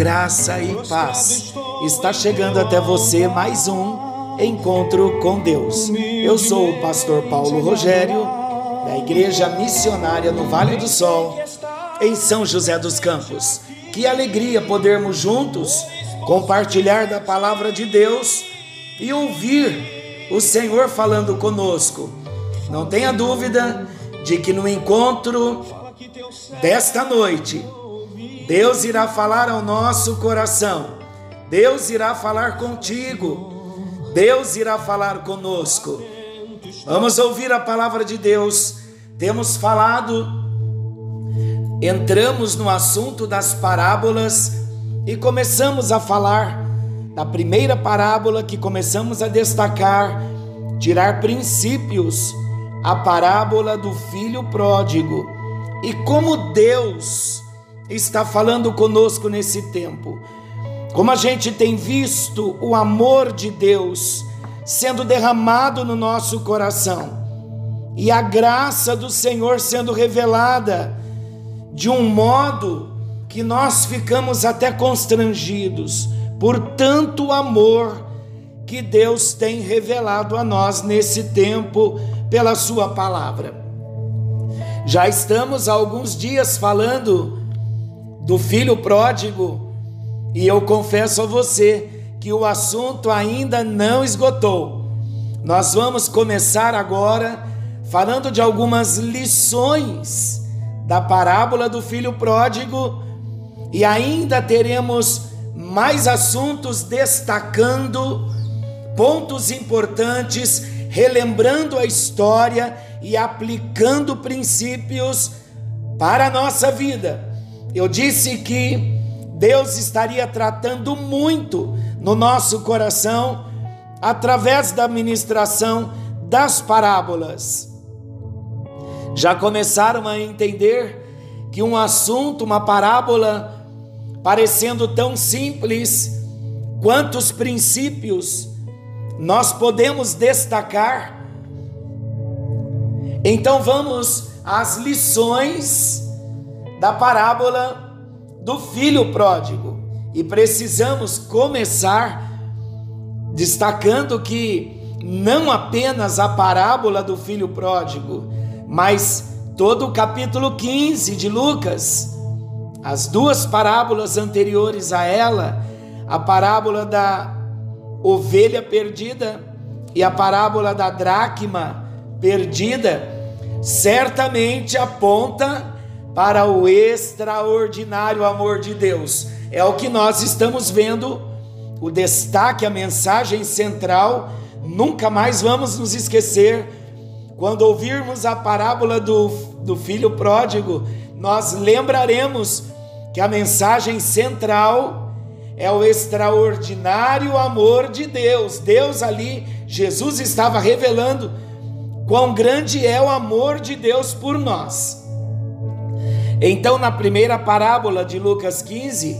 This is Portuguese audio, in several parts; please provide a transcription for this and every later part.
Graça e paz. Está chegando até você mais um encontro com Deus. Eu sou o pastor Paulo Rogério, da Igreja Missionária no Vale do Sol, em São José dos Campos. Que alegria podermos juntos compartilhar da palavra de Deus e ouvir o Senhor falando conosco. Não tenha dúvida de que no encontro desta noite, Deus irá falar ao nosso coração, Deus irá falar contigo, Deus irá falar conosco. Vamos ouvir a palavra de Deus. Temos falado, entramos no assunto das parábolas e começamos a falar da primeira parábola que começamos a destacar, tirar princípios, a parábola do filho pródigo. E como Deus está falando conosco nesse tempo. Como a gente tem visto o amor de Deus sendo derramado no nosso coração e a graça do Senhor sendo revelada de um modo que nós ficamos até constrangidos por tanto amor que Deus tem revelado a nós nesse tempo pela Sua palavra. Já estamos há alguns dias falando do filho pródigo e eu confesso a você que o assunto ainda não esgotou. Nós vamos começar agora falando de algumas lições da parábola do filho pródigo e ainda teremos mais assuntos destacando pontos importantes, relembrando a história e aplicando princípios para a nossa vida. Eu disse que Deus estaria tratando muito no nosso coração através da ministração das parábolas. Já começaram a entender que um assunto, uma parábola, parecendo tão simples, quantos princípios nós podemos destacar? Então vamos às lições da parábola do filho pródigo. E precisamos começar destacando que não apenas a parábola do filho pródigo, mas todo o capítulo 15 de Lucas, as duas parábolas anteriores a ela, a parábola da ovelha perdida e a parábola da dracma perdida, certamente aponta para o extraordinário amor de Deus. É o que nós estamos vendo, o destaque, a mensagem central. Nunca mais vamos nos esquecer. Quando ouvirmos a parábola do, do filho pródigo, nós lembraremos que a mensagem central é o extraordinário amor de Deus. Deus ali, Jesus estava revelando quão grande é o amor de Deus por nós. Então, na primeira parábola de Lucas 15,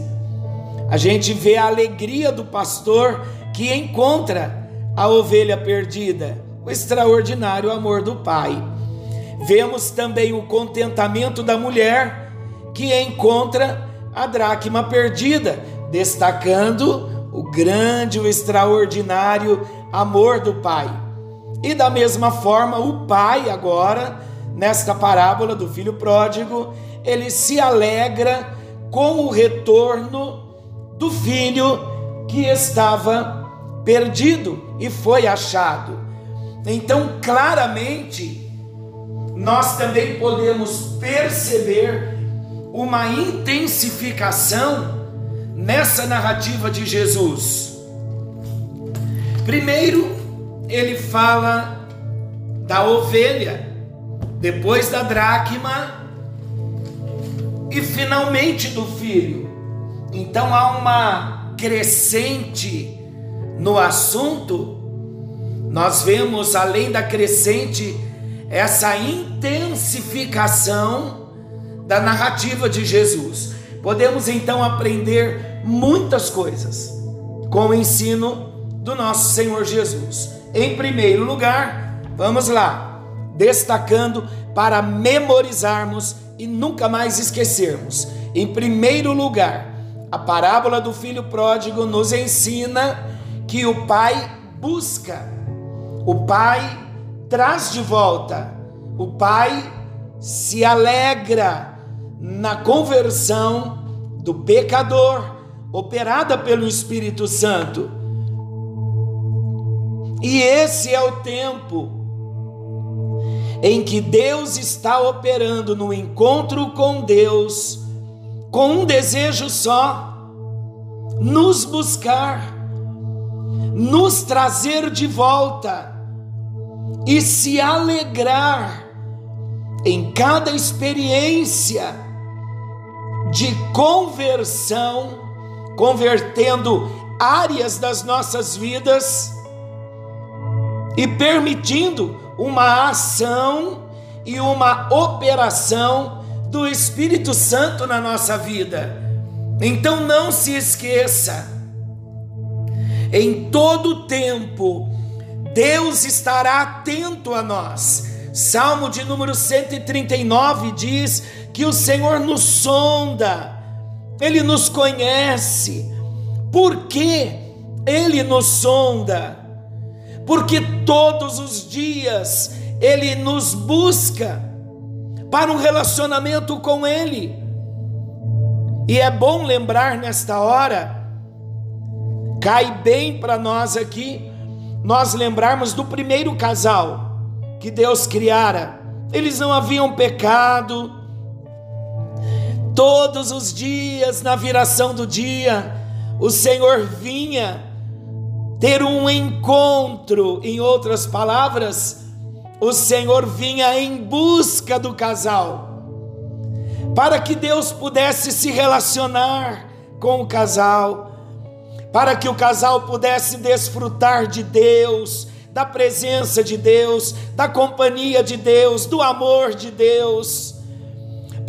a gente vê a alegria do pastor que encontra a ovelha perdida, o extraordinário amor do pai. Vemos também o contentamento da mulher que encontra a dracma perdida, destacando o grande, o extraordinário amor do pai. E da mesma forma, o pai, agora, nesta parábola do filho pródigo, ele se alegra com o retorno do filho que estava perdido e foi achado. Então, claramente, nós também podemos perceber uma intensificação nessa narrativa de Jesus. Primeiro, ele fala da ovelha, depois da dracma e finalmente do filho. Então há uma crescente no assunto. Nós vemos além da crescente essa intensificação da narrativa de Jesus. Podemos então aprender muitas coisas com o ensino do nosso Senhor Jesus. Em primeiro lugar, vamos lá, destacando para memorizarmos e nunca mais esquecermos. Em primeiro lugar, a parábola do filho pródigo nos ensina que o pai busca, o pai traz de volta, o pai se alegra na conversão do pecador, operada pelo Espírito Santo. E esse é o tempo em que Deus está operando no encontro com Deus, com um desejo só: nos buscar, nos trazer de volta e se alegrar em cada experiência de conversão, convertendo áreas das nossas vidas e permitindo uma ação e uma operação do Espírito Santo na nossa vida. Então não se esqueça, em todo tempo, Deus estará atento a nós. Salmo de número 139 diz que o Senhor nos sonda, Ele nos conhece. Por que Ele nos sonda? Porque todos os dias Ele nos busca para um relacionamento com Ele. E é bom lembrar nesta hora, cai bem para nós aqui, nós lembrarmos do primeiro casal que Deus criara. Eles não haviam pecado, Todos os dias, na viração do dia, o Senhor vinha ter um encontro, em outras palavras, o Senhor vinha em busca do casal, para que Deus pudesse se relacionar com o casal, para que o casal pudesse desfrutar de Deus, da presença de Deus, da companhia de Deus, do amor de Deus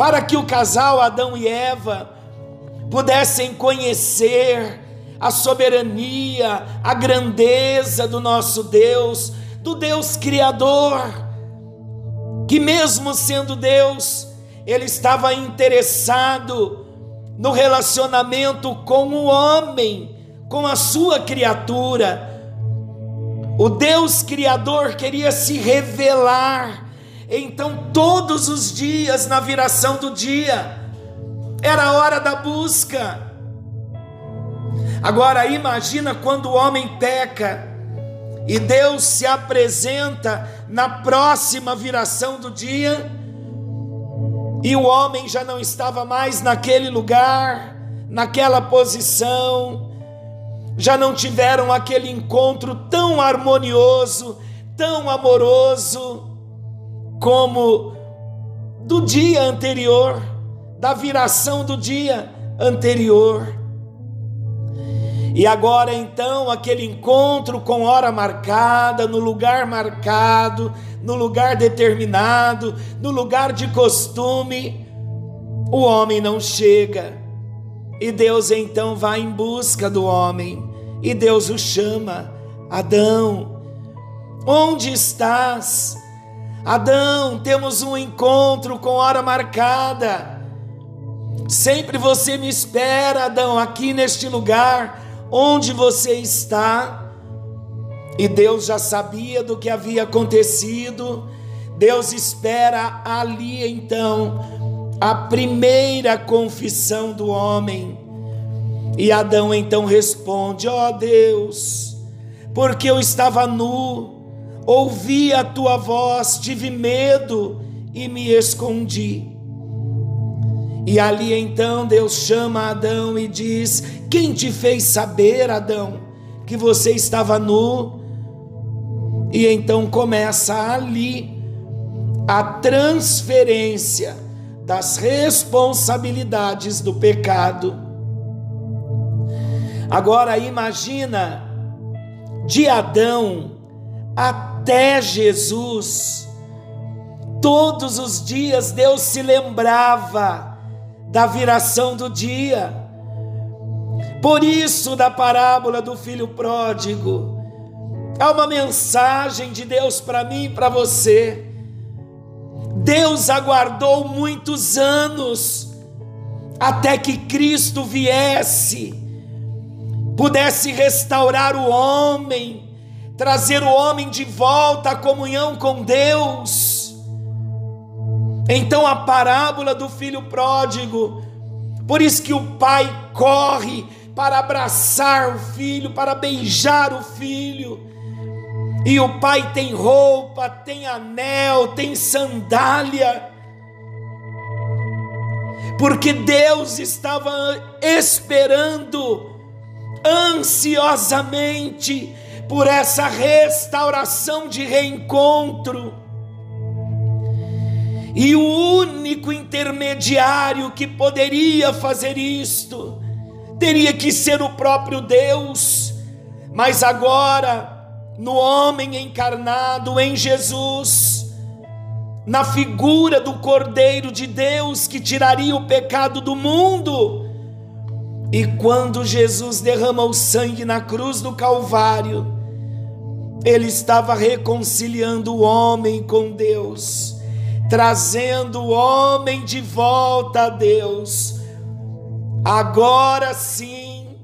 para que o casal Adão e Eva pudessem conhecer a soberania, a grandeza do nosso Deus, do Deus Criador, que mesmo sendo Deus, ele estava interessado no relacionamento com o homem, com a sua criatura. O Deus Criador queria se revelar então, todos os dias, na viração do dia, era a hora da busca. Agora, imagina quando o homem peca e Deus se apresenta na próxima viração do dia e o homem já não estava mais naquele lugar, naquela posição, já não tiveram aquele encontro tão harmonioso, tão amoroso como do dia anterior, da viração do dia anterior. E agora então, aquele encontro com hora marcada, no lugar marcado, no lugar determinado, no lugar de costume, o homem não chega. E Deus então vai em busca do homem, e Deus o chama: Adão, onde estás? Adão, temos um encontro com hora marcada. Sempre você me espera, Adão, aqui neste lugar onde você está. E Deus já sabia do que havia acontecido. Deus espera ali então a primeira confissão do homem. E Adão então responde: Ó oh Deus, porque eu estava nu ouvi a tua voz, tive medo e me escondi. E ali então Deus chama Adão e diz: Quem te fez saber, Adão, que você estava nu? E então começa ali a transferência das responsabilidades do pecado. Agora imagina de Adão até Jesus, todos os dias Deus se lembrava da viração do dia. Por isso, da parábola do filho pródigo, há uma mensagem de Deus para mim e para você. Deus aguardou muitos anos até que Cristo viesse, pudesse restaurar o homem, trazer o homem de volta à comunhão com Deus. Então a parábola do filho pródigo, por isso que o pai corre para abraçar o filho, para beijar o filho. E o pai tem roupa, tem anel, tem sandália. Porque Deus estava esperando ansiosamente por essa restauração de reencontro. E o único intermediário que poderia fazer isto teria que ser o próprio Deus, mas agora, no homem encarnado em Jesus, na figura do Cordeiro de Deus que tiraria o pecado do mundo, e quando Jesus derrama o sangue na cruz do Calvário, ele estava reconciliando o homem com Deus, trazendo o homem de volta a Deus Agora sim,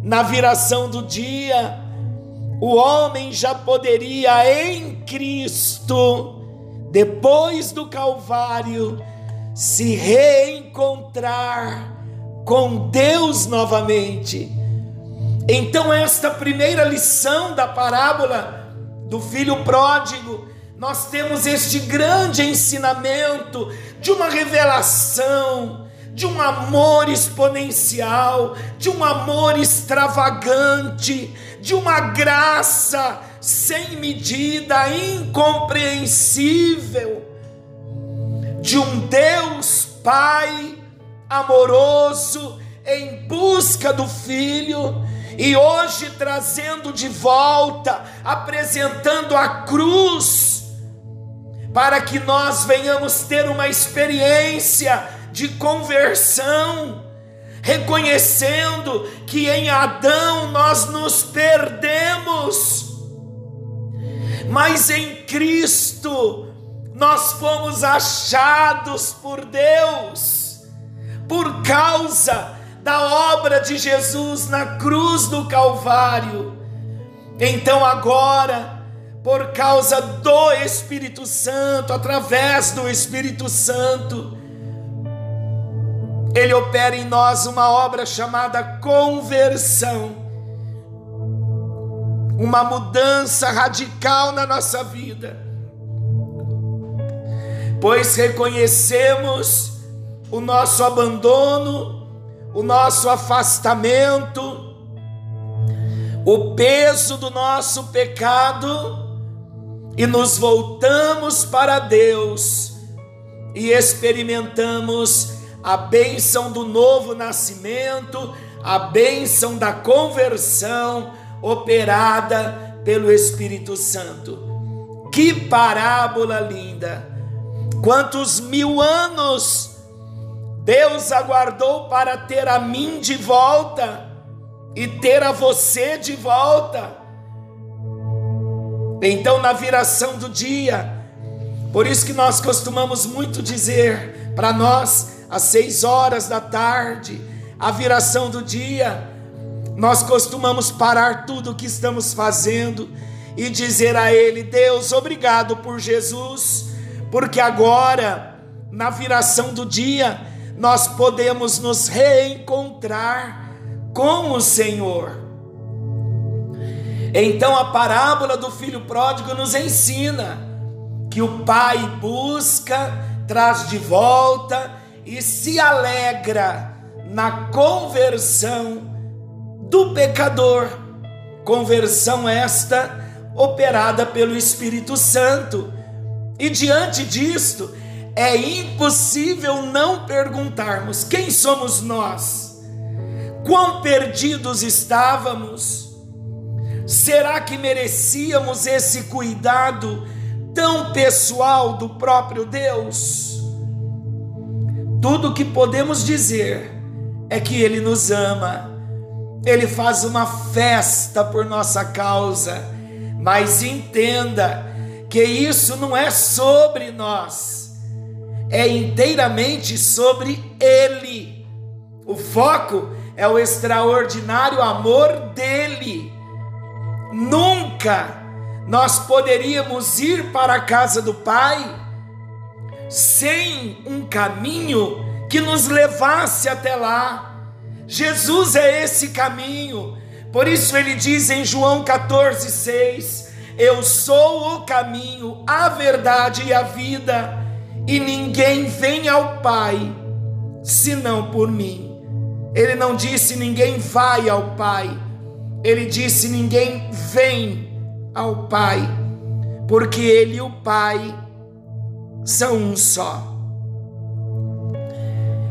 na viração do dia, o homem já poderia em Cristo, depois do Calvário, se reencontrar com Deus novamente. Então, esta primeira lição da parábola do filho pródigo, nós temos este grande ensinamento de uma revelação de um amor exponencial, de um amor extravagante, de uma graça sem medida, incompreensível, de um Deus Pai amoroso em busca do Filho e hoje trazendo de volta, apresentando a cruz, para que nós venhamos ter uma experiência de conversão, reconhecendo que em Adão nós nos perdemos, mas em Cristo nós fomos achados por Deus, por causa da obra de Jesus na cruz do Calvário. Então agora, por causa do Espírito Santo, através do Espírito Santo, ele opera em nós uma obra chamada conversão, uma mudança radical na nossa vida, pois reconhecemos o nosso abandono, o nosso afastamento, o peso do nosso pecado e nos voltamos para Deus e experimentamos a bênção do novo nascimento, a bênção da conversão operada pelo Espírito Santo. Que parábola linda! Quantos mil anos Deus aguardou para ter a mim de volta e ter a você de volta. Então, na viração do dia, por isso que nós costumamos muito dizer para nós às seis horas da tarde, a viração do dia, nós costumamos parar tudo o que estamos fazendo e dizer a Ele: Deus, obrigado por Jesus, porque agora, na viração do dia, nós podemos nos reencontrar com o Senhor. Então a parábola do filho pródigo nos ensina que o pai busca, traz de volta e se alegra na conversão do pecador. Conversão esta operada pelo Espírito Santo. E diante disto, é impossível não perguntarmos: quem somos nós? Quão perdidos estávamos? Será que merecíamos esse cuidado tão pessoal do próprio Deus? Tudo que podemos dizer é que Ele nos ama, Ele faz uma festa por nossa causa, mas entenda que isso não é sobre nós, é inteiramente sobre Ele. O foco é o extraordinário amor dele. Nunca nós poderíamos ir para a casa do Pai sem um caminho que nos levasse até lá. Jesus é esse caminho. Por isso ele diz em João 14:6, eu sou o caminho, a verdade e a vida, e ninguém vem ao Pai senão por mim. Ele não disse ninguém vai ao Pai. Ele disse ninguém vem ao Pai, porque ele e o Pai são um só.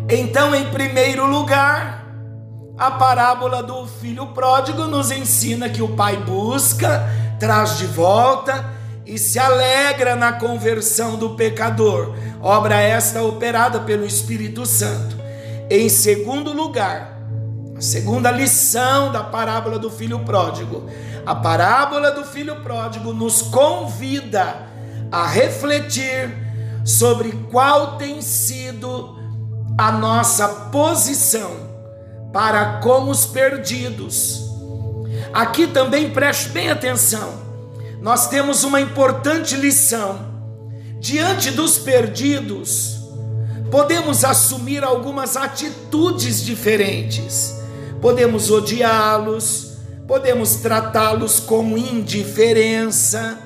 Então, em primeiro lugar, a parábola do filho pródigo nos ensina que o pai busca, traz de volta e se alegra na conversão do pecador, obra esta operada pelo Espírito Santo. Em segundo lugar, a segunda lição da parábola do filho pródigo, a parábola do filho pródigo nos convida a refletir sobre qual tem sido a nossa posição para com os perdidos. Aqui também preste bem atenção, nós temos uma importante lição. Diante dos perdidos, podemos assumir algumas atitudes diferentes, podemos odiá-los, podemos tratá-los com indiferença,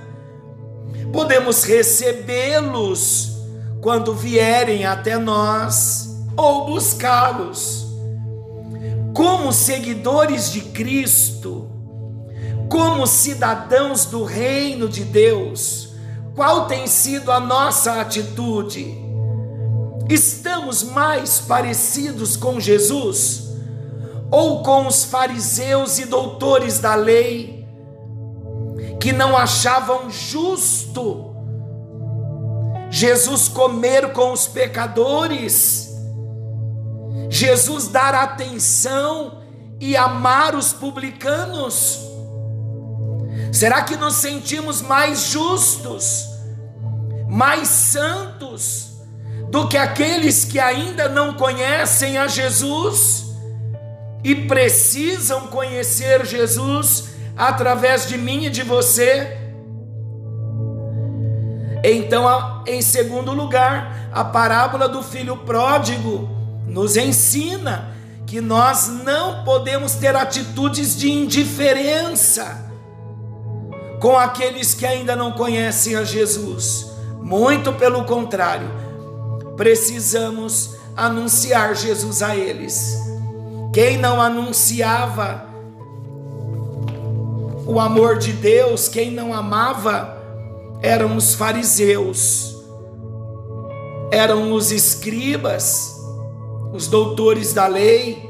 podemos recebê-los quando vierem até nós ou buscá-los. Como seguidores de Cristo, como cidadãos do reino de Deus, qual tem sido a nossa atitude? Estamos mais parecidos com Jesus? ou com os fariseus e doutores da lei, que não achavam justo Jesus comer com os pecadores, Jesus dar atenção e amar os publicanos? Será que nos sentimos mais justos, mais santos do que aqueles que ainda não conhecem a Jesus? e precisam conhecer Jesus através de mim e de você. Então, em segundo lugar, a parábola do filho pródigo nos ensina que nós não podemos ter atitudes de indiferença com aqueles que ainda não conhecem a Jesus. Muito pelo contrário, precisamos anunciar Jesus a eles. Quem não anunciava o amor de Deus, quem não amava, eram os fariseus, eram os escribas, os doutores da lei.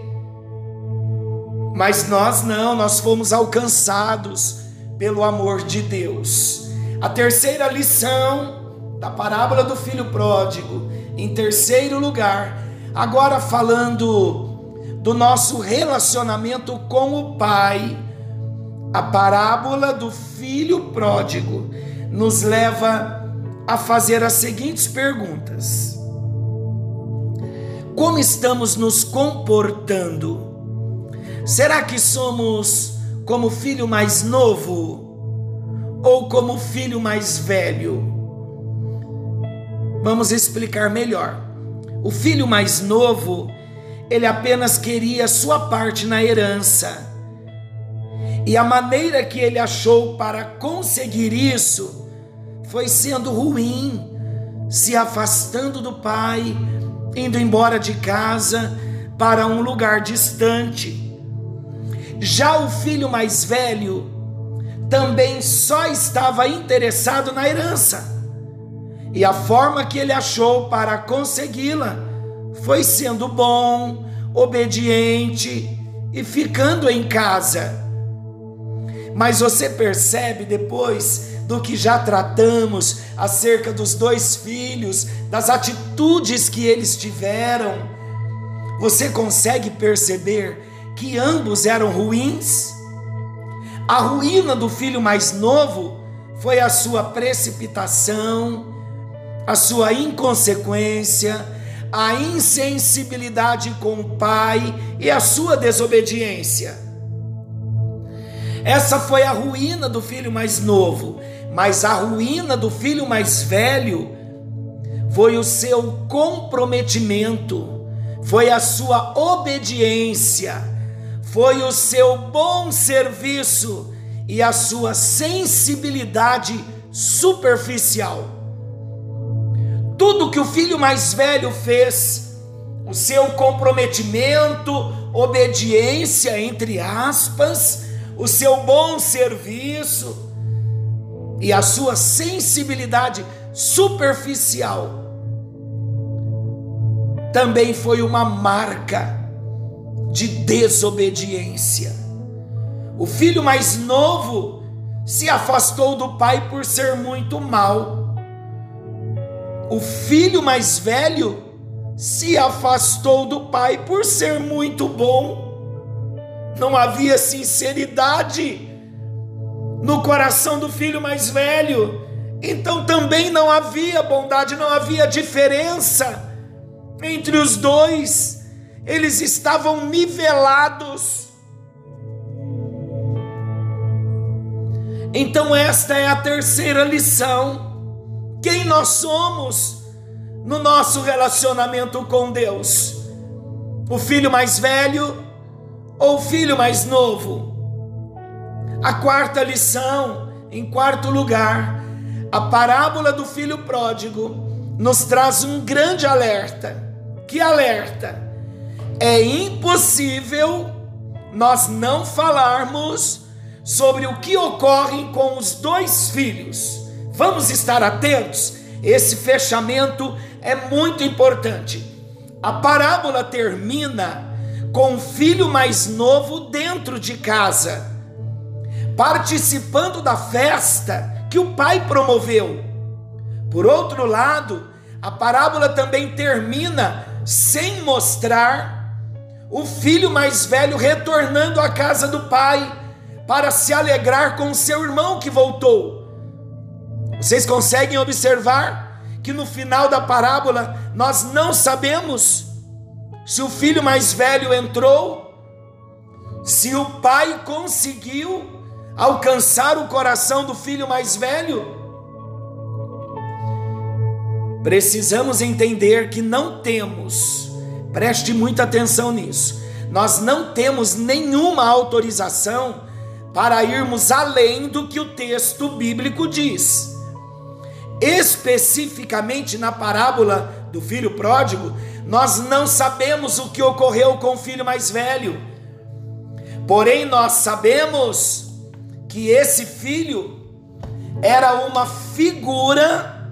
Mas nós não, nós fomos alcançados pelo amor de Deus. A terceira lição da parábola do filho pródigo, em terceiro lugar, agora falando do nosso relacionamento com o Pai. A parábola do filho pródigo nos leva a fazer as seguintes perguntas: Como estamos nos comportando? Será que somos como filho mais novo ou como filho mais velho? Vamos explicar melhor. O filho mais novo ele apenas queria sua parte na herança. E a maneira que ele achou para conseguir isso foi sendo ruim, se afastando do pai, indo embora de casa para um lugar distante. Já o filho mais velho também só estava interessado na herança. E a forma que ele achou para consegui-la foi sendo bom, obediente e ficando em casa. Mas você percebe depois do que já tratamos acerca dos dois filhos, das atitudes que eles tiveram, você consegue perceber que ambos eram ruins? A ruína do filho mais novo foi a sua precipitação, a sua inconsequência, a insensibilidade com o pai e a sua desobediência. Essa foi a ruína do filho mais novo, mas a ruína do filho mais velho foi o seu comprometimento, foi a sua obediência, foi o seu bom serviço e a sua sensibilidade superficial. Tudo que o filho mais velho fez, o seu comprometimento, obediência, entre aspas, o seu bom serviço e a sua sensibilidade superficial também foi uma marca de desobediência. O filho mais novo se afastou do pai por ser muito mal. O filho mais velho se afastou do pai por ser muito bom não havia sinceridade no coração do filho mais velho, então também não havia bondade, não havia diferença entre os dois, eles estavam nivelados. Então, esta é a terceira lição. Quem nós somos no nosso relacionamento com Deus? O filho mais velho ou filho mais novo? A quarta lição, em quarto lugar, a parábola do filho pródigo nos traz um grande alerta. Que alerta? É impossível nós não falarmos sobre o que ocorre com os dois filhos. Vamos estar atentos? Esse fechamento é muito importante. A parábola termina com o filho mais novo dentro de casa, participando da festa que o pai promoveu. Por outro lado, a parábola também termina sem mostrar o filho mais velho retornando à casa do pai para se alegrar com seu irmão que voltou. Vocês conseguem observar que no final da parábola nós não sabemos se o filho mais velho entrou, se o pai conseguiu alcançar o coração do filho mais velho. Precisamos entender que não temos, preste muita atenção nisso, nós não temos nenhuma autorização para irmos além do que o texto bíblico diz. Especificamente na parábola do filho pródigo, nós não sabemos o que ocorreu com o filho mais velho, porém nós sabemos que esse filho era uma figura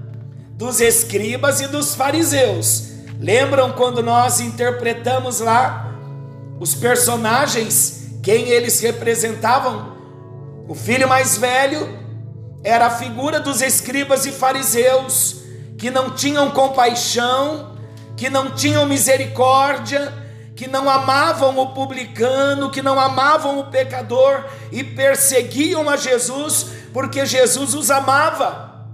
dos escribas e dos fariseus. Lembram quando nós interpretamos lá os personagens, quem eles representavam? O filho mais velho era a figura dos escribas e fariseus que não tinham compaixão que não tinham misericórdia, que não amavam o publicano, que não amavam o pecador e perseguiam a Jesus porque Jesus os amava.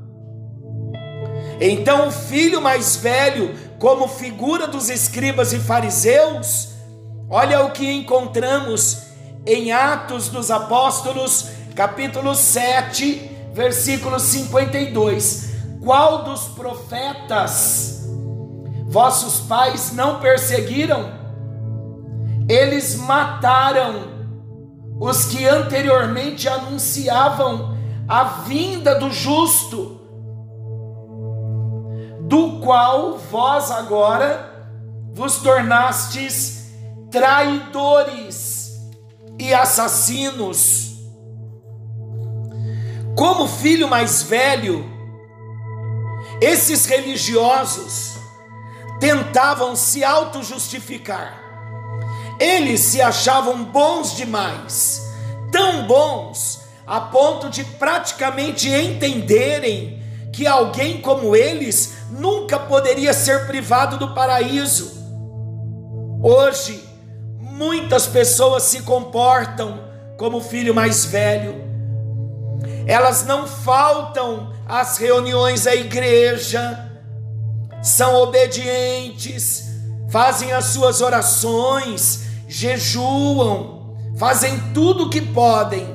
Então o filho mais velho, como figura dos escribas e fariseus, olha o que encontramos em Atos dos Apóstolos, capítulo 7, versículo 52. Qual dos profetas Vossos pais não perseguiram, eles mataram os que anteriormente anunciavam a vinda do justo, do qual vós agora vos tornastes traidores e assassinos. Como filho mais velho, esses religiosos tentavam se auto-justificar. Eles se achavam bons demais, tão bons a ponto de praticamente entenderem que alguém como eles nunca poderia ser privado do paraíso. Hoje, muitas pessoas se comportam como filho mais velho. Elas não faltam às reuniões da igreja, são obedientes, fazem as suas orações, jejuam, fazem tudo o que podem.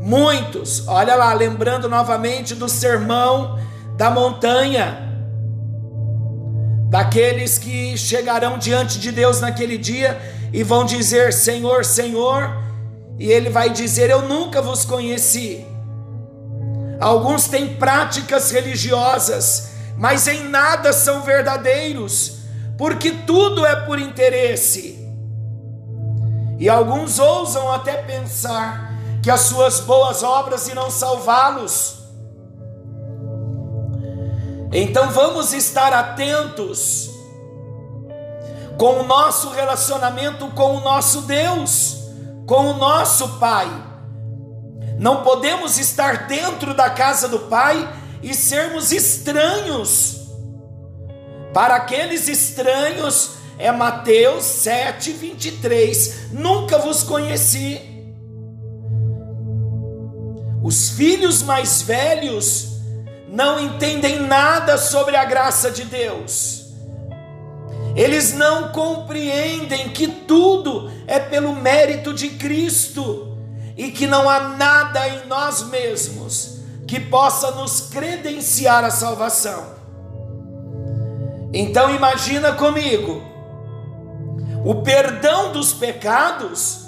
Muitos, olha lá, lembrando novamente do sermão da montanha, daqueles que chegarão diante de Deus naquele dia e vão dizer: Senhor, Senhor, e Ele vai dizer: Eu nunca vos conheci. Alguns têm práticas religiosas, mas em nada são verdadeiros, porque tudo é por interesse. E alguns ousam até pensar que as suas boas obras irão salvá-los. Então vamos estar atentos com o nosso relacionamento com o nosso Deus, com o nosso Pai. Não podemos estar dentro da casa do Pai e sermos estranhos. Para aqueles estranhos, é Mateus 7, 23. Nunca vos conheci. Os filhos mais velhos não entendem nada sobre a graça de Deus. Eles não compreendem que tudo é pelo mérito de Cristo e que não há nada em nós mesmos que possa nos credenciar a salvação. Então imagina comigo, o perdão dos pecados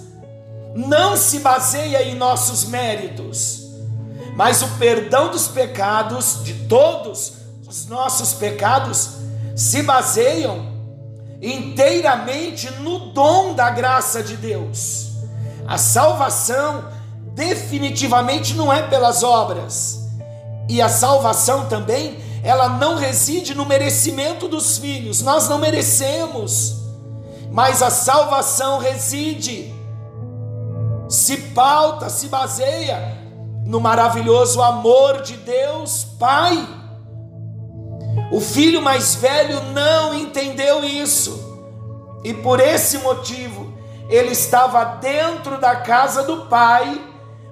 não se baseia em nossos méritos mas o perdão dos pecados, de todos os nossos pecados, se baseiam inteiramente no dom da graça de Deus. A salvação definitivamente não é pelas obras. E a salvação também, ela não reside no merecimento dos filhos. Nós não merecemos. Mas a salvação reside se pauta, se baseia no maravilhoso amor de Deus Pai. O filho mais velho não entendeu isso, e por esse motivo ele estava dentro da casa do pai,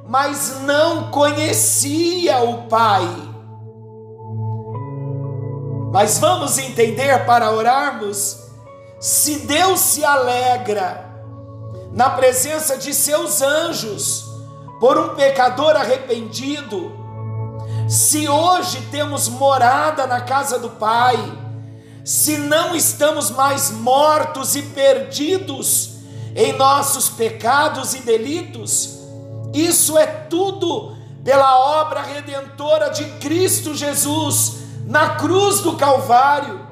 mas não conhecia o pai. Mas vamos entender para orarmos: se Deus se alegra na presença de seus anjos, por um pecador arrependido, se hoje temos morada na casa do Pai, se não estamos mais mortos e perdidos em nossos pecados e delitos, isso é tudo pela obra redentora de Cristo Jesus na cruz do Calvário.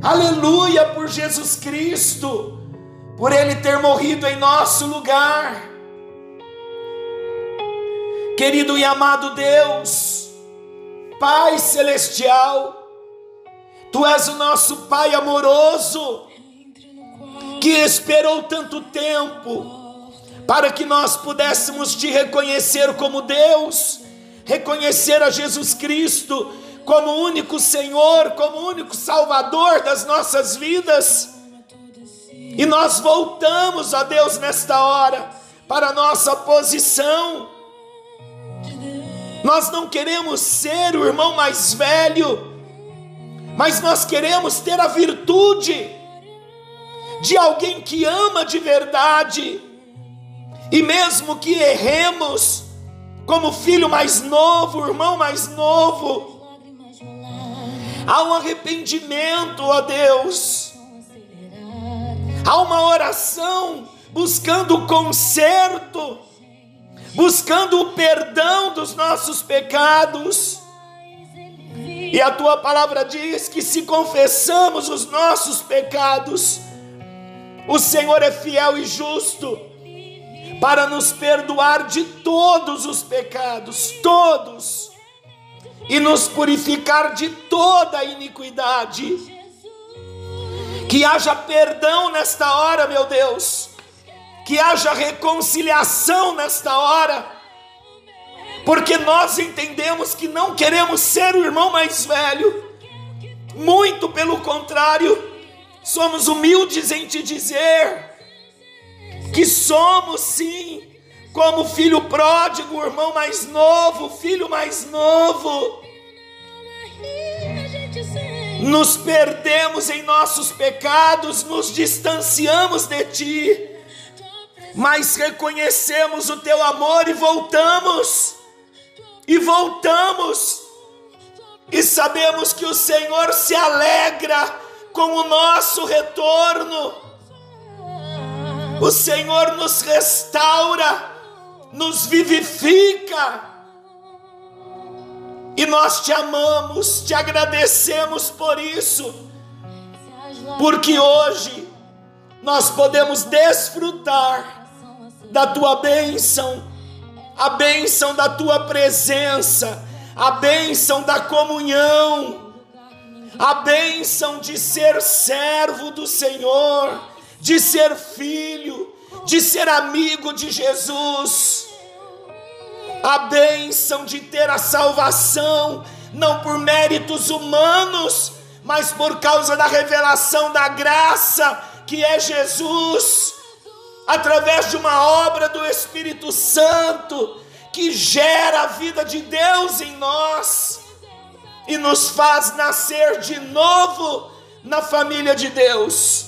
Aleluia por Jesus Cristo, por Ele ter morrido em nosso lugar Querido e amado Deus, Pai celestial, Tu és o nosso Pai amoroso, que esperou tanto tempo para que nós pudéssemos te reconhecer como Deus, reconhecer a Jesus Cristo como único Senhor, como único Salvador das nossas vidas. E nós voltamos a Deus nesta hora para a nossa posição nós não queremos ser o irmão mais velho, mas nós queremos ter a virtude de alguém que ama de verdade, e mesmo que erremos, como filho mais novo, irmão mais novo, há um arrependimento, ó Deus, há uma oração buscando conserto buscando o perdão dos nossos pecados. E a tua palavra diz que se confessamos os nossos pecados, o Senhor é fiel e justo para nos perdoar de todos os pecados, todos, e nos purificar de toda a iniquidade. Que haja perdão nesta hora, meu Deus, que haja reconciliação nesta hora, porque nós entendemos que não queremos ser o irmão mais velho, muito pelo contrário, somos humildes em te dizer que somos sim, como filho pródigo, irmão mais novo, filho mais novo. Nos perdemos em nossos pecados, nos distanciamos de ti, mas reconhecemos o teu amor e voltamos, e voltamos, e sabemos que o Senhor se alegra com o nosso retorno o Senhor nos restaura, nos vivifica. E nós te amamos, te agradecemos por isso, porque hoje nós podemos desfrutar da tua bênção, a bênção da tua presença, a bênção da comunhão, a bênção de ser servo do Senhor de ser filho, de ser amigo de Jesus, a bênção de ter a salvação, não por méritos humanos, mas por causa da revelação da graça que é Jesus, através de uma obra do Espírito Santo, que gera a vida de Deus em nós e nos faz nascer de novo na família de Deus.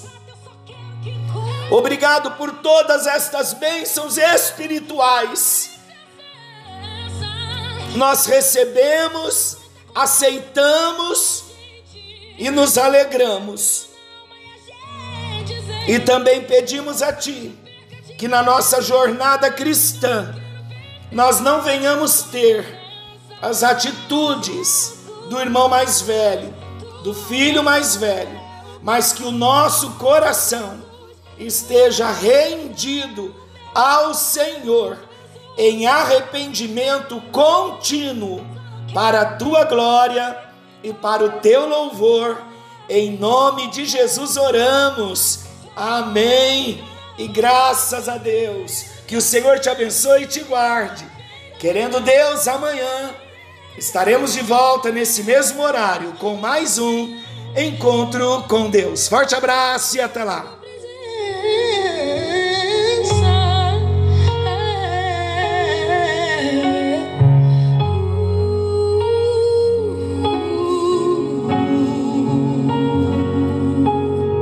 Obrigado por todas estas bênçãos espirituais. Nós recebemos, aceitamos e nos alegramos. E também pedimos a Ti que na nossa jornada cristã nós não venhamos ter as atitudes do irmão mais velho, do filho mais velho, mas que o nosso coração esteja rendido ao Senhor em arrependimento contínuo para a tua glória e para o teu louvor. Em nome de Jesus oramos. Amém. E graças a Deus. Que o Senhor te abençoe e te guarde. Querendo Deus, amanhã estaremos de volta nesse mesmo horário com mais um encontro com Deus. Forte abraço e até lá.